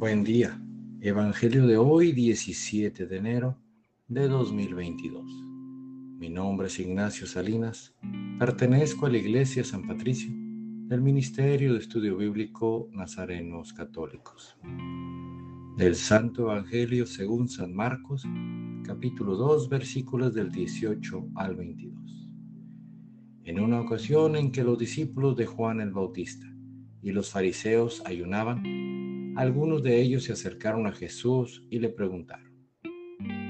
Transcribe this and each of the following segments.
Buen día. Evangelio de hoy, 17 de enero de 2022. Mi nombre es Ignacio Salinas. Pertenezco a la Iglesia San Patricio del Ministerio de Estudio Bíblico Nazarenos Católicos. Del Santo Evangelio según San Marcos, capítulo 2, versículos del 18 al 22. En una ocasión en que los discípulos de Juan el Bautista y los fariseos ayunaban, algunos de ellos se acercaron a Jesús y le preguntaron,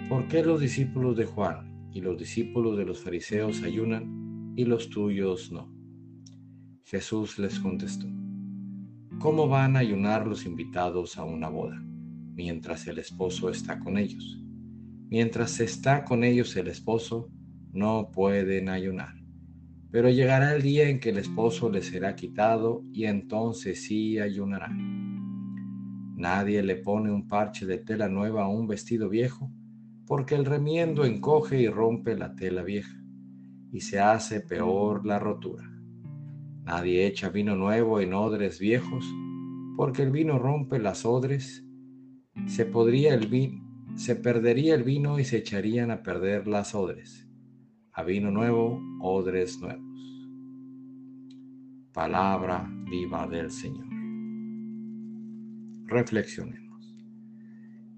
¿por qué los discípulos de Juan y los discípulos de los fariseos ayunan y los tuyos no? Jesús les contestó, ¿cómo van a ayunar los invitados a una boda mientras el esposo está con ellos? Mientras está con ellos el esposo, no pueden ayunar. Pero llegará el día en que el esposo les será quitado y entonces sí ayunarán. Nadie le pone un parche de tela nueva a un vestido viejo, porque el remiendo encoge y rompe la tela vieja, y se hace peor la rotura. Nadie echa vino nuevo en odres viejos, porque el vino rompe las odres, se podría el vino, se perdería el vino y se echarían a perder las odres a vino nuevo, odres nuevos. Palabra viva del Señor. Reflexionemos.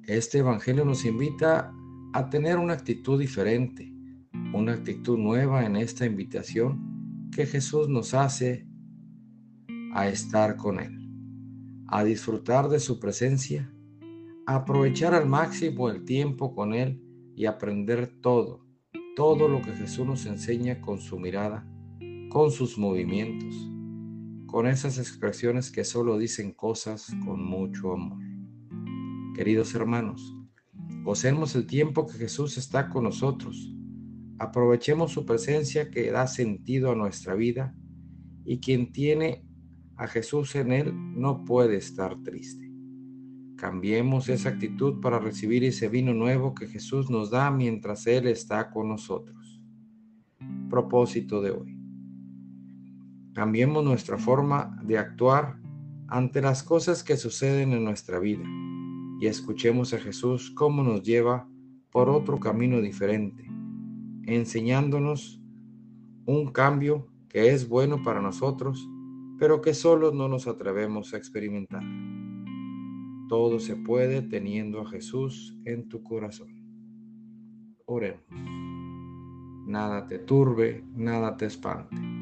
Este Evangelio nos invita a tener una actitud diferente, una actitud nueva en esta invitación que Jesús nos hace a estar con Él, a disfrutar de su presencia, a aprovechar al máximo el tiempo con Él y aprender todo todo lo que Jesús nos enseña con su mirada, con sus movimientos, con esas expresiones que solo dicen cosas con mucho amor. Queridos hermanos, gocemos el tiempo que Jesús está con nosotros. Aprovechemos su presencia que da sentido a nuestra vida y quien tiene a Jesús en él no puede estar triste. Cambiemos esa actitud para recibir ese vino nuevo que Jesús nos da mientras Él está con nosotros. Propósito de hoy. Cambiemos nuestra forma de actuar ante las cosas que suceden en nuestra vida y escuchemos a Jesús cómo nos lleva por otro camino diferente, enseñándonos un cambio que es bueno para nosotros, pero que solo no nos atrevemos a experimentar. Todo se puede teniendo a Jesús en tu corazón. Oremos. Nada te turbe, nada te espante.